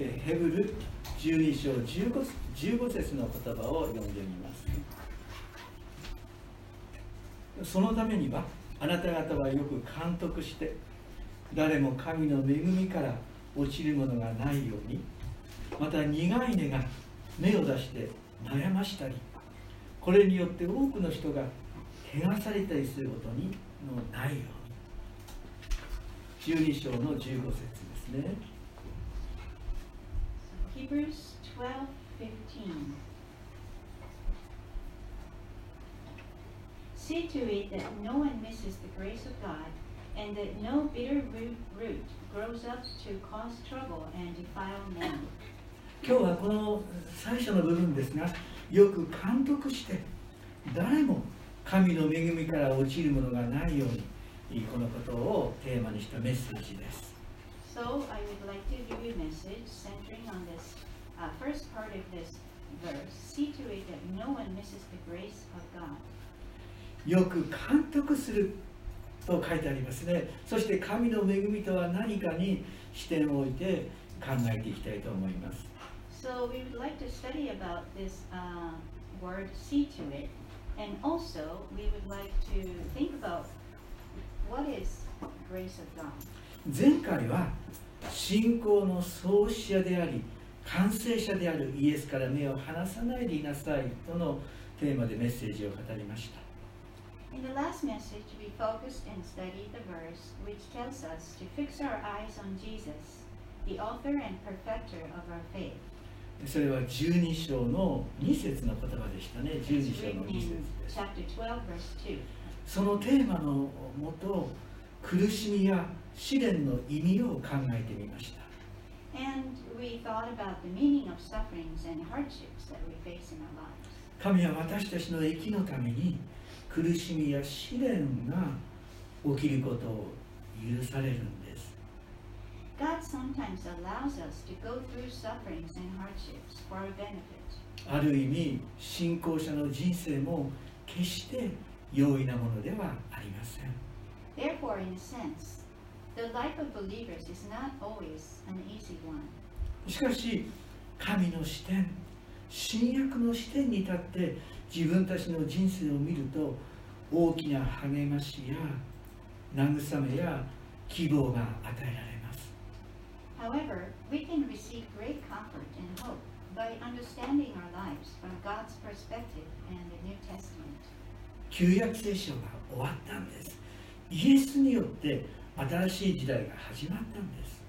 えヘブル12章 15, 15節の言葉を読んでみます。そのためにはあなた方はよく監督して誰も神の恵みから落ちるものがないようにまた苦い根が芽を出して悩ましたりこれによって多くの人が怪我されたりすることにのないように。12章の15節ですね。Hebrews 12:15 See to it that no one misses the grace of God and that no bitter root, root grows up to cause trouble and defile men. 今日はこの最初の部分ですがよく監督して誰も神の恵みから落ちるものがないようにこのことをテーマにしたメッセージです So I would like to give you a message centering on this uh, first part of this verse. See to it that no one misses the grace of God. よく監督すると書いてありますねそして神の恵みとは何かに視点を置いて考えていきたいと思います So we would like to study about this uh, word see to it. And also we would like to think about what is grace of God. 前回は信仰の創始者であり完成者であるイエスから目を離さないでいなさいとのテーマでメッセージを語りました。でそれは12章の2節の言葉でしたね。12章の2節そのテーマのもと苦しみや試練の意味を考えてみました And we thought about the meaning of sufferings and hardships that we face in our lives. 神は私たちの益のために苦しみや試練が起きることを許されるんです God sometimes allows us to go through sufferings and hardships for our benefit. ある意味信仰者の人生も決して容易なものではありません Therefore, in a sense, しかし神の視点新約の視点に立って自分たちの人生を見ると大きな励ましや慰めや希望が与えられます However, we can receive great comfort and hope by understanding our lives from God's perspective and the New Testament. 旧約聖書が終わったんですイエスによって新しい時代が始まったんです。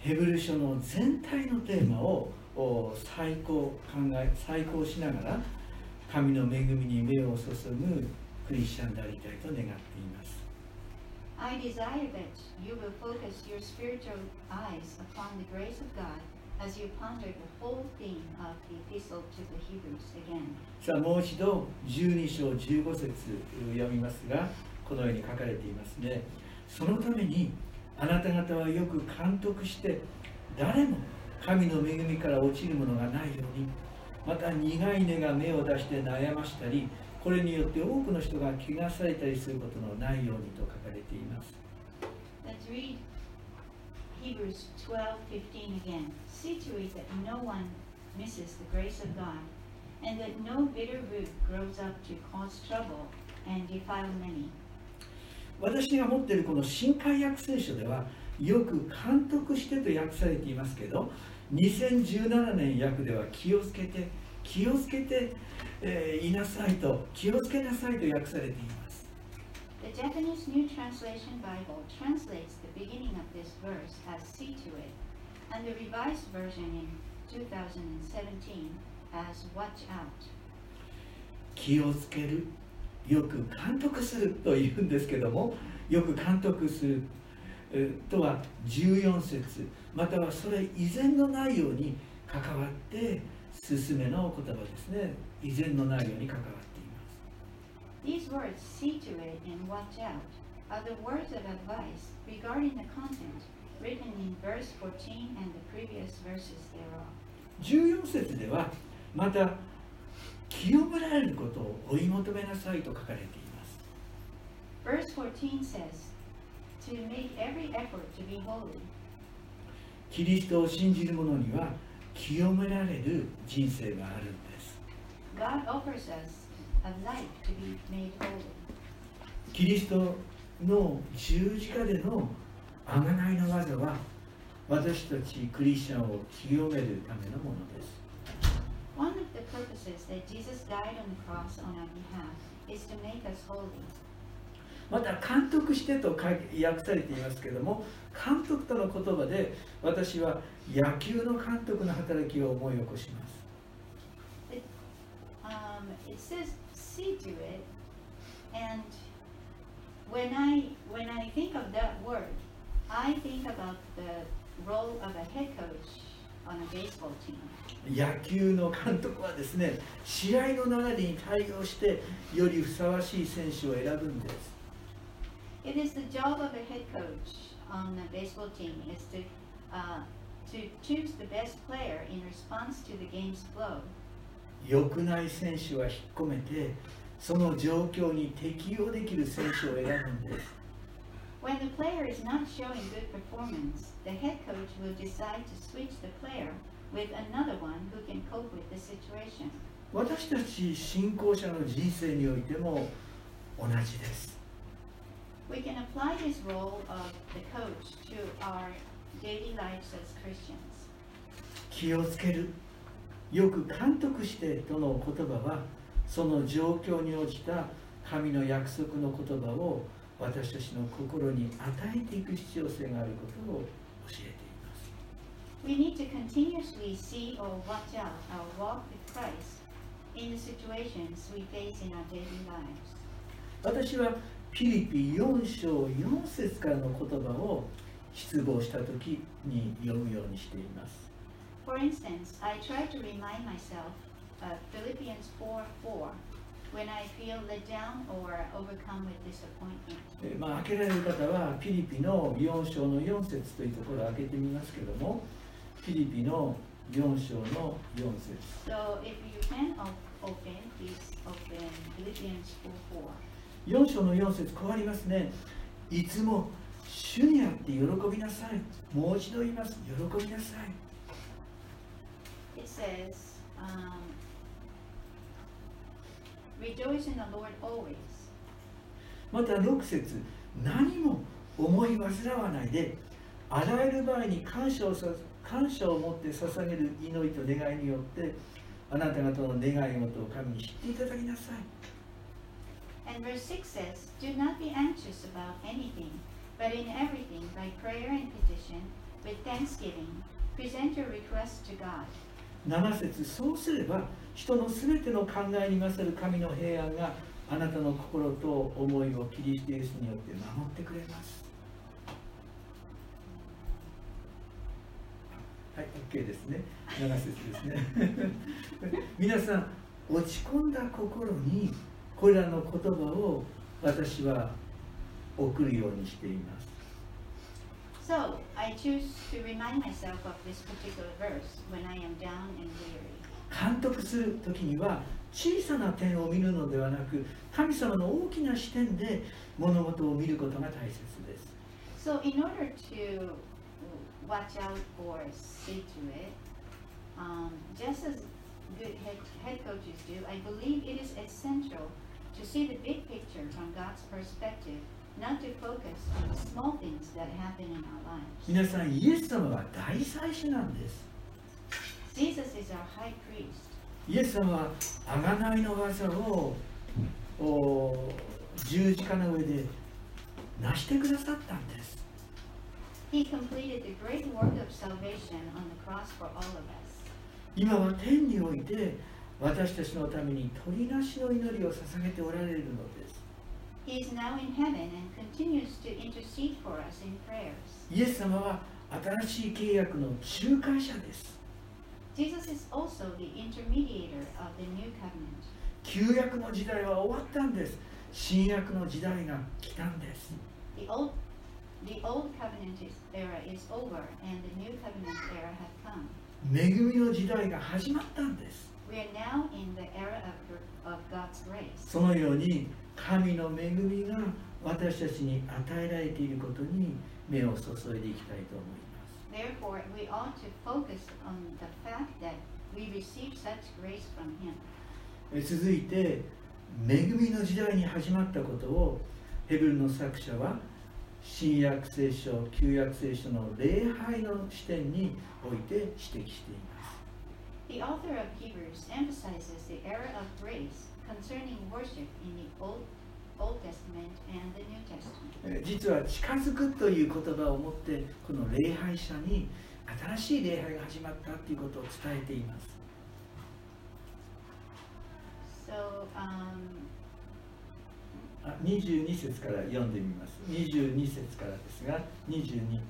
ヘブル書の全体のテーマを再考,考え再考しながら神の恵みに目を注ぐクリスチャンでありたいと願っています。As you ponder the whole theme of the epistle to the Hebrews again. さあもう一度12章15節読みますがこのように書かれていますねそのためにあなた方はよく監督して誰も神の恵みから落ちるものがないようにまた苦い根が芽を出して悩ましたりこれによって多くの人が怪我されたりすることのないようにと書かれています Let's read Hebrews 12:15 again. See to it that no one misses the grace of God, and that no bitter root grows up to cause trouble and defile many. 私が持っているこの新海訳聖書ではよく監督してと訳されていますけど2017年訳では気をつけて気をつけて、えーいなさいと気をつけなさいと訳されています The Japanese New Translation Bible translates the beginning of this verse as see to it, and the Revised Version in 2017 as watch out. 気をつけるよく監督するというんですけどもよく監督するとは14節またはそれ以前の内容に関わって進めの言葉ですね以前の内容に関わって These words, see to it and watch out, are the words of advice regarding the content written in verse 14 and the previous verses thereof. 14節ではまた清められることを追い求めなさいと書かれています Verse 14 says, To make every effort to be holy. キリストを信じる者には清められる人生があるんです God offers us キリストの十字架での贖いの技は私たちクリスチャンを清めるためのものです。また監督してと訳されていますけれども監督との言葉で私は野球の監督の働きを思い起こします。see to it, and when I when I think of that word, I think about the role of a head coach on a baseball team. 野球の監督はですね試合の流れに対応してよりふさわしい選手を選ぶんです It is the job of a head coach on a baseball team is to uh, to choose the best player in response to the game's flow. 良くない選手は引っ込めてその状況に適応できる選手を選ぶんです When the player is not showing good performance, the head coach will decide to switch the player with another one who can cope with the situation. 私たち信仰者の人生においても同じです We can apply this role of the coach to our daily lives as Christians. 気をつけるよく監督してとの言葉はその状況に応じた神の約束の言葉を私たちの心に与えていく必要性があることを教えています We need to continuously see or watch out our walk with Christ in the situations we face in our daily lives. 私はピリピ4章4節からの言葉を失望した時に読むようにしています For instance, I try to remind myself of Philippians 4 4 when I feel let down or overcome with disappointment. えーまあ、開けられる方はピリピの4章の4節というところを開けてみますけどもピリピの4章の4節 So if you can op- open, please open Philippians 4 4. 4章の4節こうありますねいつも主にあって喜びなさいもう一度言います喜びなさい It says, um, Rejoice in the Lord always. また6節何も思い煩わないであらゆる場合に感謝をさ感謝を持って捧げる祈りと願いによってあなた方の願い事を神に知っていただきなさい And verse 6 says, Do not be anxious about anything, but in everything, by prayer and petition, with thanksgiving, present your requests to God. 7節そうすれば人のすべての考えに勝る神の平安があなたの心と思いをキリストイエスによって守ってくれます。はい OK ですね。7節ですね。皆さん落ち込んだ心にこれらの言葉を私は送るようにしています。So, I choose to remind myself of this particular verse when I am down and weary. 監督する時には小さな点を見るのではなく神様の大きな視点で物事を見ることが大切です So, in order to watch out or see to it, um, just as good head, head coaches do, I believe it is essential to see the big picture from God's perspective, 皆さん、イエス様は大祭司なんです。イエス様は、あがないの噂を十字架の上でなしてくださったんです。今は天において、私たちのために、鳥なしの祈りを捧げておられるのです。He is now in heaven and continues to intercede for us in prayers. イエス様は新しい契約の仲介者です Jesus is also the intermediator of the new covenant. 旧約の時代は終わったんです新約の時代が来たんです The old, the old covenant era is over and the new covenant era has come. 恵みの時代が始まったんです We are now in the era of, of God's grace. そのように神の恵みが私たちに与えられていることに目を注いでいきたいと思います Therefore, we ought to focus on the fact that we receive such grace from Him. え続いて恵みの時代に始まったことをヘブルの作者は新約聖書旧約聖書の礼拝の視点において指摘しています The author of Hebrews emphasizes the era of grace concerning worship in the Old, 実は近づくという言葉を持ってこの礼拝者に新しい礼拝が始まったということを伝えています。So, um, あ22節から読んでみます。22節からですが22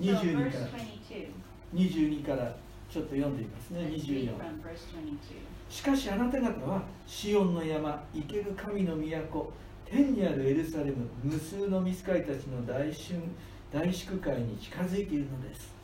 so 22 verse から。22. 22からちょっと読んでみますね、24。しかしあなた方は、シオンの山、生ける神の都、天にあるエルサレム、無数の御使いたちの大春、大祝会に近づいているのです。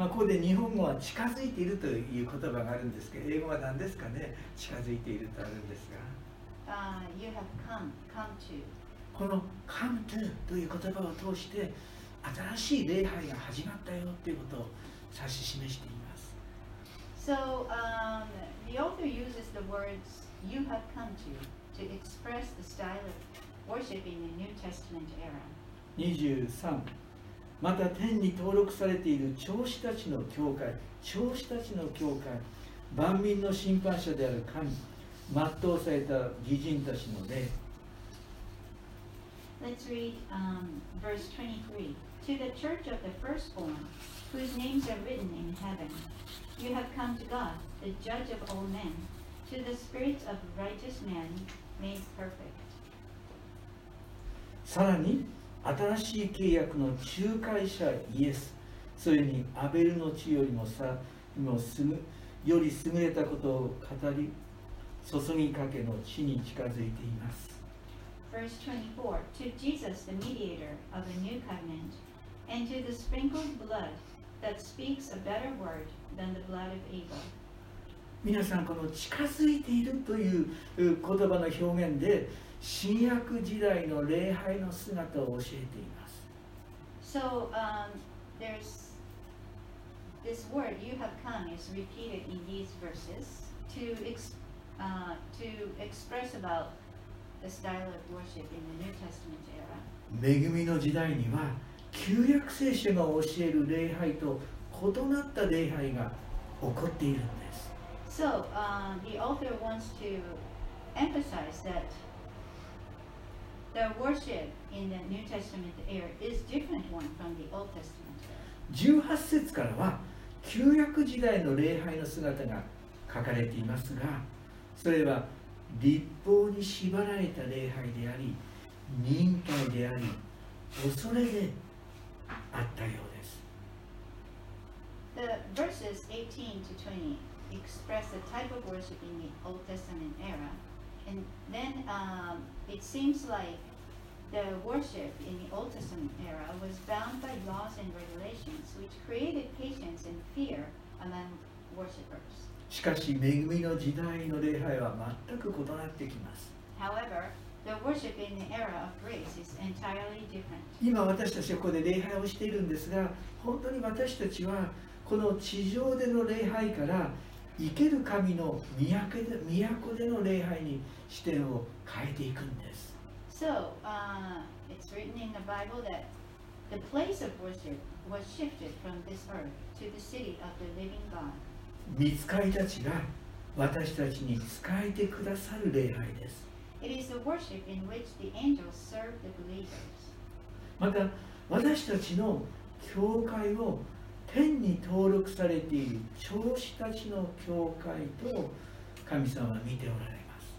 まあ、ここで日本語は近づいているという言葉があるんですけど英語は何ですかね近づいているとあるんですが Uh, you have come, come to. この「come to」という言葉を通して新しい礼拝が始まったよということを指し示しています So um, the author uses the words you have come to to express the style of worship in the New Testament era. 23また天に登録されている長子たちの教会長子たちの教会万民の審判者である神全うされた義人たちの霊 Let's read um, verse 23. To the church of the firstborn, whose names are written in heaven, you have come to God, the judge of all men, to the spirits of righteous men made perfect. さらに新しい契約の仲介者イエスそれにアベルの地よりもさもすぐより優れたことを語り注ぎかけの地に近づいています Verse 24. To Jesus, the mediator of a new covenant, and to the sprinkled blood that speaks a better word than the blood of Abel. 皆さんこの近づいているというう言葉の表現で新約時代の礼拝の姿を教えています So um, there's this word "you have come" is repeated in these verses to ex, uh, to express about the style of worship in the New Testament era. 恵みの時代には旧約聖書が教える礼拝と異なった礼拝が起こっているんです So um, the author wants to emphasize that the worship in the New Testament era is different one from the Old Testament era. 18節からは旧約時代の礼拝の姿が書かれていますがそれは立法に縛られた礼拝であり忍耐であり恐れであったようです The verses 18 to 20 express the type of worship in the Old Testament era, and then um, it seems like the worship in the Old Testament era was bound by laws and regulations, which created patience and fear among worshippers. しかし恵みの時代の礼拝は全く異なってきます However, the worship in the era of grace is entirely different. 今私たちはここで礼拝をしているんですが本当に私たちはこの地上での礼拝から生ける神の都で都での礼拝に視点を変えていくんです So, uh, it's written in the Bible that the place of worship was shifted from this earth to the city of the living God. 見つかいたちが私たちに仕えてくださる礼拝です It is the worship in which the angels serve the believers. また私たちの教会を天に登録されている長子たちの教会と神様は見ておられます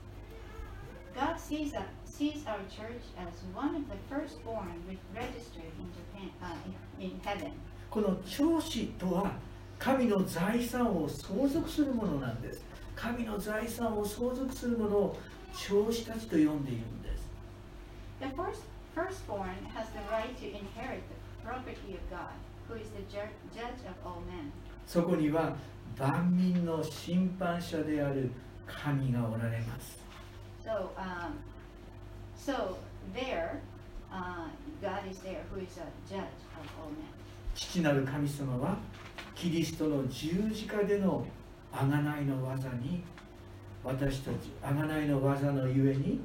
God sees, us, sees our church as one of the firstborn registered in, Japan, uh, in, heaven. この長子とは神の財産を相続するものなんです神の財産を相続するものを長子たちと呼んでいるんです The first, firstborn has the right to inherit property of God, そこには万民の審判者である神がおられます。So, um, so there, uh, God is there, who is a judge of all men. 父なる神様はキリストの十字架での贖いの技に私たち贖いの技のゆえに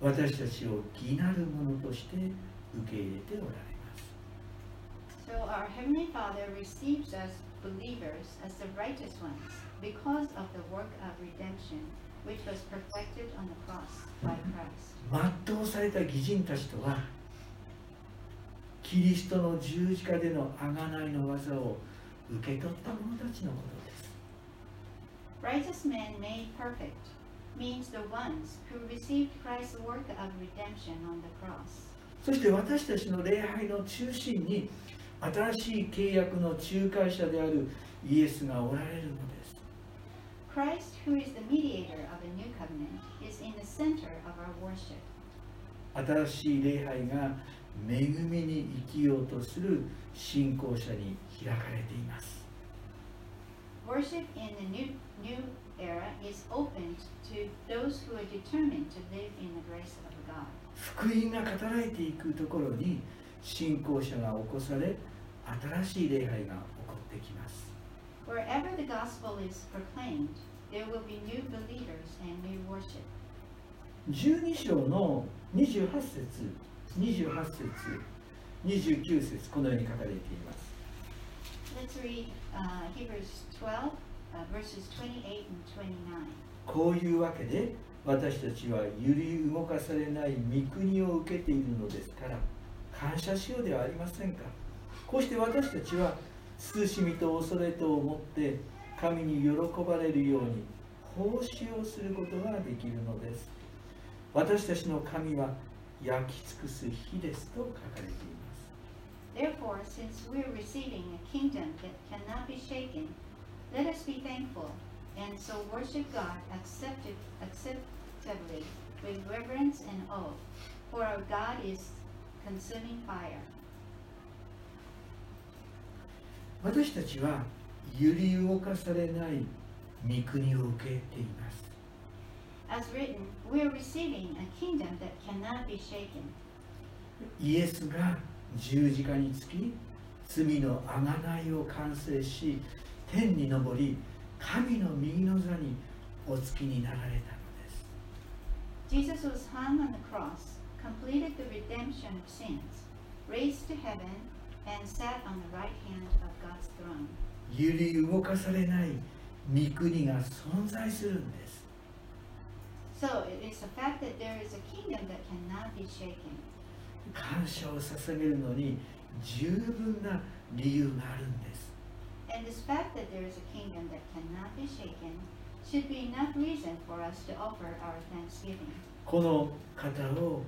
私たちを義なるものとして受け入れておられます So our Heavenly Father receives us believers as the righteous ones because of the work of redemption which was perfected on the cross by Christ. 全うされた義人たちとはキリストの十字架での贖いの技を受け取った者たちのことです Righteous men made perfect means the ones who received Christ's work of redemption on the cross. そして私たちの礼拝の中心に新しい契約の仲介者であるイエスがおられるのです Christ, who is the mediator of a new covenant, is in the center of our worship. 新しい礼拝が恵みに生きようとする信仰者に開かれています Worship in the new, new era is opened to those who are determined to live in the grace of God. 福音が語られていくところに信仰者が起こされ新しい礼拝が起こってきます Wherever the gospel is proclaimed, there will be new believers and new worship. 12章の28節28節29節このように書かれています Let's read uh, Hebrews 12, uh, verses 28 and 29. こういうわけで私たちは揺り動かされない御国を受けているのですから感謝しようではありませんかこうして私たちは慎みと恐れとを持って神に喜ばれるように奉仕をすることができるのです私たちの神は焼き尽くす火ですと書かれています Therefore, since we are receiving a kingdom that cannot be shaken, let us be thankful and so worship God accepted, acceptably with reverence and awe. For our God is consuming fire. 私たちは揺り動かされない御国を受けています As written, we are receiving a kingdom that cannot be shaken. イエスが十字架につき罪の贖いを完成し天に昇り神の右の座にお付きになられたのです Jesus was hung on the cross, completed the redemption of sins, raised to heaven, 揺り動かされない御国が存在するんです。感謝を捧げるのに十分な理由があるんです。この方を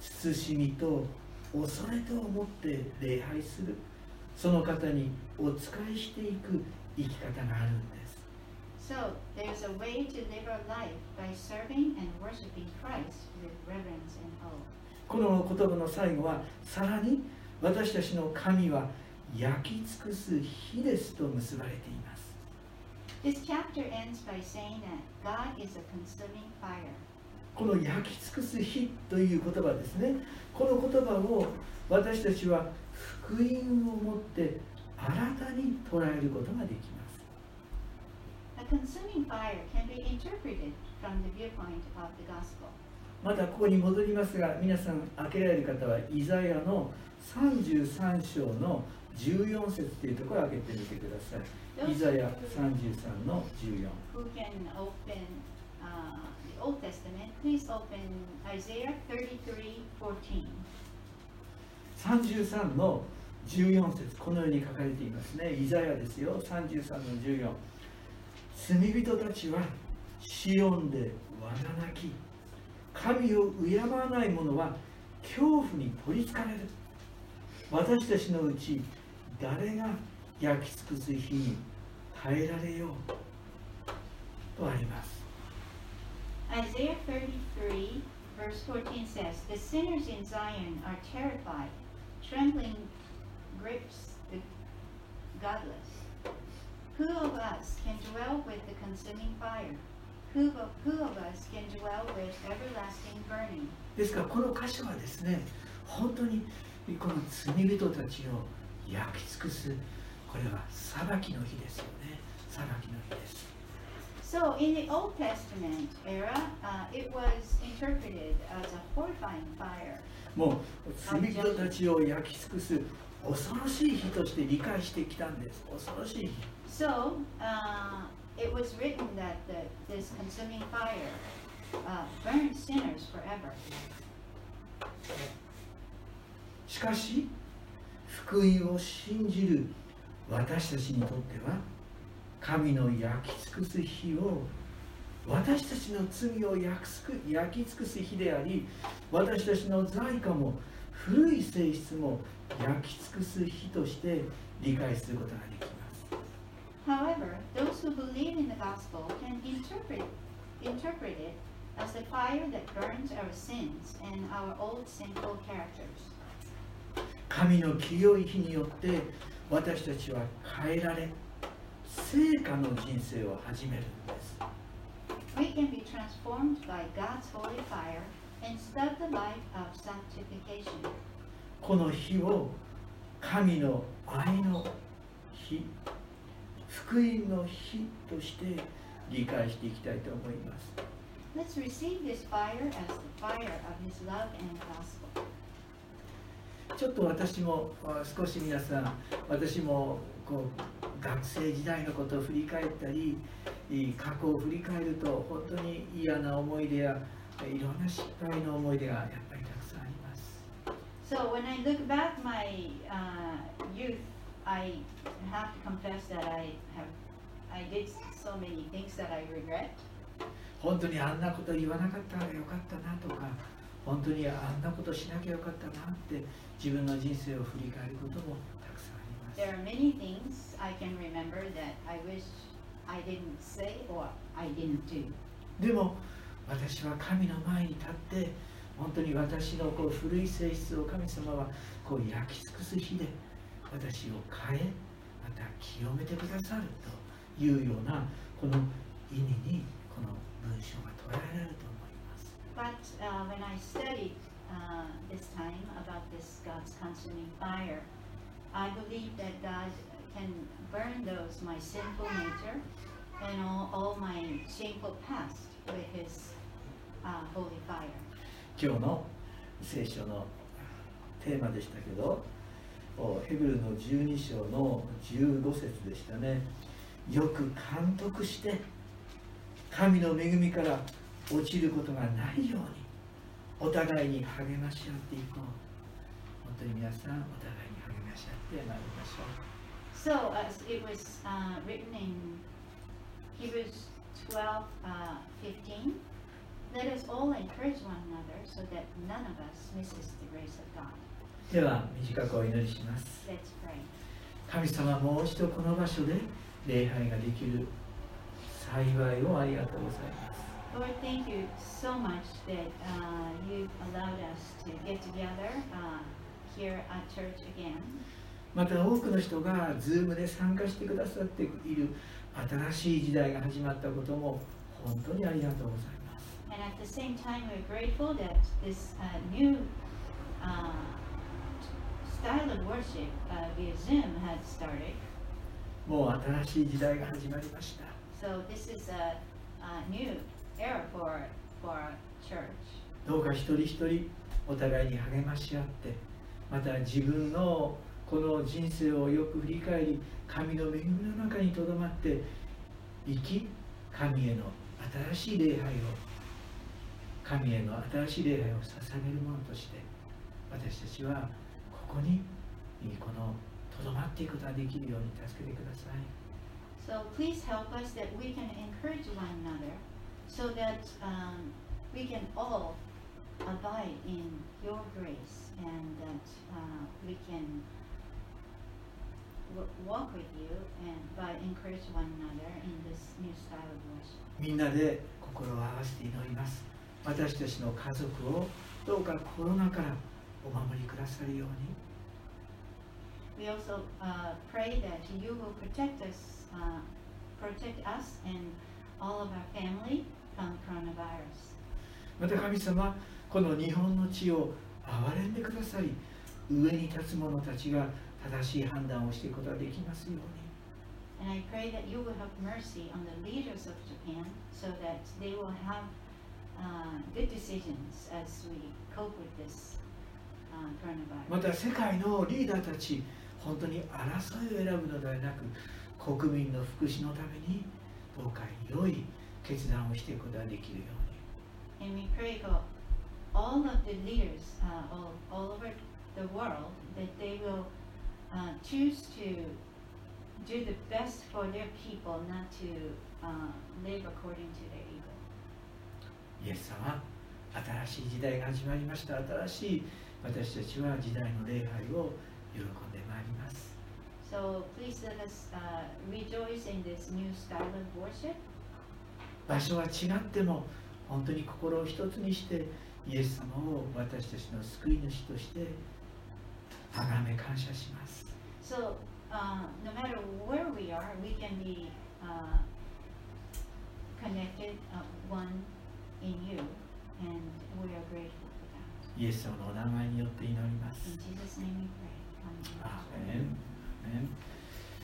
慎みと恐れと思って礼拝するその方にお仕えしていく生き方があるんです。この言葉の最後はさらに私たちの神は焼き尽くす火ですと結ばれています。この焼き尽くす火という言葉ですね。この言葉を私たちは福音をもって新たに捉えることができます。A consuming fire can be interpreted from the viewpoint of the gospel. またここに戻りますが皆さん開けられる方はイザヤの33章の14節というところを開けてみてください。イザヤ33の14 Who can open uh, Old Testament? Please open Isaiah 33 14. 33の14節このように書かれていますねイザヤですよ33の14罪人たちはシオンでわな泣き神を敬わない者は恐怖に取りつかれる私たちのうち誰が焼き尽くす日に耐えられようとあります Isaiah 33 verse 14 says, The sinners in Zion are terrified, trembling grips the godless. Who of us can dwell with the consuming fire? Who of, who of us can dwell with everlasting burning? ですからこの箇所はですね本当にこの罪人たちを焼き尽くすこれは裁きの日ですよね裁きの日です So, in the Old Testament era, uh, it was interpreted as a horrifying fire. もう罪人たちを焼き尽くす恐ろしい日として理解してきたんです恐ろしい日 So, uh, it was written that the, this consuming fire uh, burned sinners forever. しかし福音を信じる私たちにとっては神の焼き尽くす日を私たちの罪を焼き尽くす日であり私たちの罪過も古い性質も焼き尽くす日として理解することができます However, those who believe in the gospel can interpret, interpret it as the fire that burns our sins and our old sinful characters. 神の清い日によって私たちは変えられ成果の人生を始めるんです We can be transformed by God's holy fire and start the life of sanctification. この日を神の愛の日福音の日として理解していきたいと思います Let's receive this fire as the fire of His love and gospel. ちょっと私もあ少し皆さん私もこう学生時代のことを振り返ったり過去を振り返ると本当に嫌な思い出やいろんな失敗の思い出がやっぱりたくさんあります So when I look back my uh, youth, I have to confess that I have I did so many things that I regret. 本当にあんなこと言わなかったらよかったなとか本当にあんなことしなきゃよかったなって自分の人生を振り返ることも There are many things I can remember that I wish I didn't say or I didn't do. でも私は神の前に立って本当に私のこう古い性質を神様はこう焼き尽くす日で私を変えまた清めてくださるというようなこの意味にこの文章が捉えられると思います But uh, when I studied uh, this time about this God's consuming fire, I believe that God can burn those my sinful nature and all, all my shameful past with His uh, holy fire. 今日の聖書のテーマでしたけどヘブルの12章の15節でしたねよく監督して神の恵みから落ちることがないようにお互いに励まし合っていこう本当に皆さんお互いにし合ってまいりましょう So, as it was uh, written in Hebrews 12 uh, 15, let us all encourage one another so that none of us misses the grace of God. では短くお祈りします Let's pray. 神様もう一度この場所で礼拝ができる幸いをありがとうございます Lord, thank you so much that uh, you've allowed us to get together uh, また多くの人が Zoom で参加してくださっている新しい時代が始まったことも本当にありがとうございます。もう新しい時代が始まりました。どうか一人一人お互いに励まし合って。また自分のこの人生をよく振り返り神の恵みの中にとどまって生き神への新しい礼拝を神への新しい礼拝を捧げるものとして私たちはここにこのとどまっていくことができるように助けてください。So please help us that we can encourage one another so that um, we can all abide in your grace and that uh, we can walk with you and by encourage one another in this new style of worship. みんなで心を合わせて祈ります私たちの家族をどうかコロナからお守りくださるように We also uh, pray that you will protect us, uh, protect us and all of our family from coronavirus. また神様この日本の地を憐れんでください。上に立つ者たちが正しい判断をしていくことができますように。また世界のリーダーたち、本当に争いを選ぶのではなく、国民の福祉のために、どうか良い決断をしていくことができるように。All of the leaders uh, all, all over the world that they will uh, choose to do the best for their people, not to uh, live according to their ego. イエス様新しい時代が始まりました新しい私たちは時代の礼拝を喜んでまいります So please let us uh, rejoice in this new style of worship. 場所は違っても本当に心を一つにしてイエス様を私たちの救い主として崇め感謝します So uh, no matter where we are, we can be uh, connected, uh, one in you, and we are grateful for that. イエス様のお名前によって祈ります In Jesus' name we pray. Amen. アーメンアーメン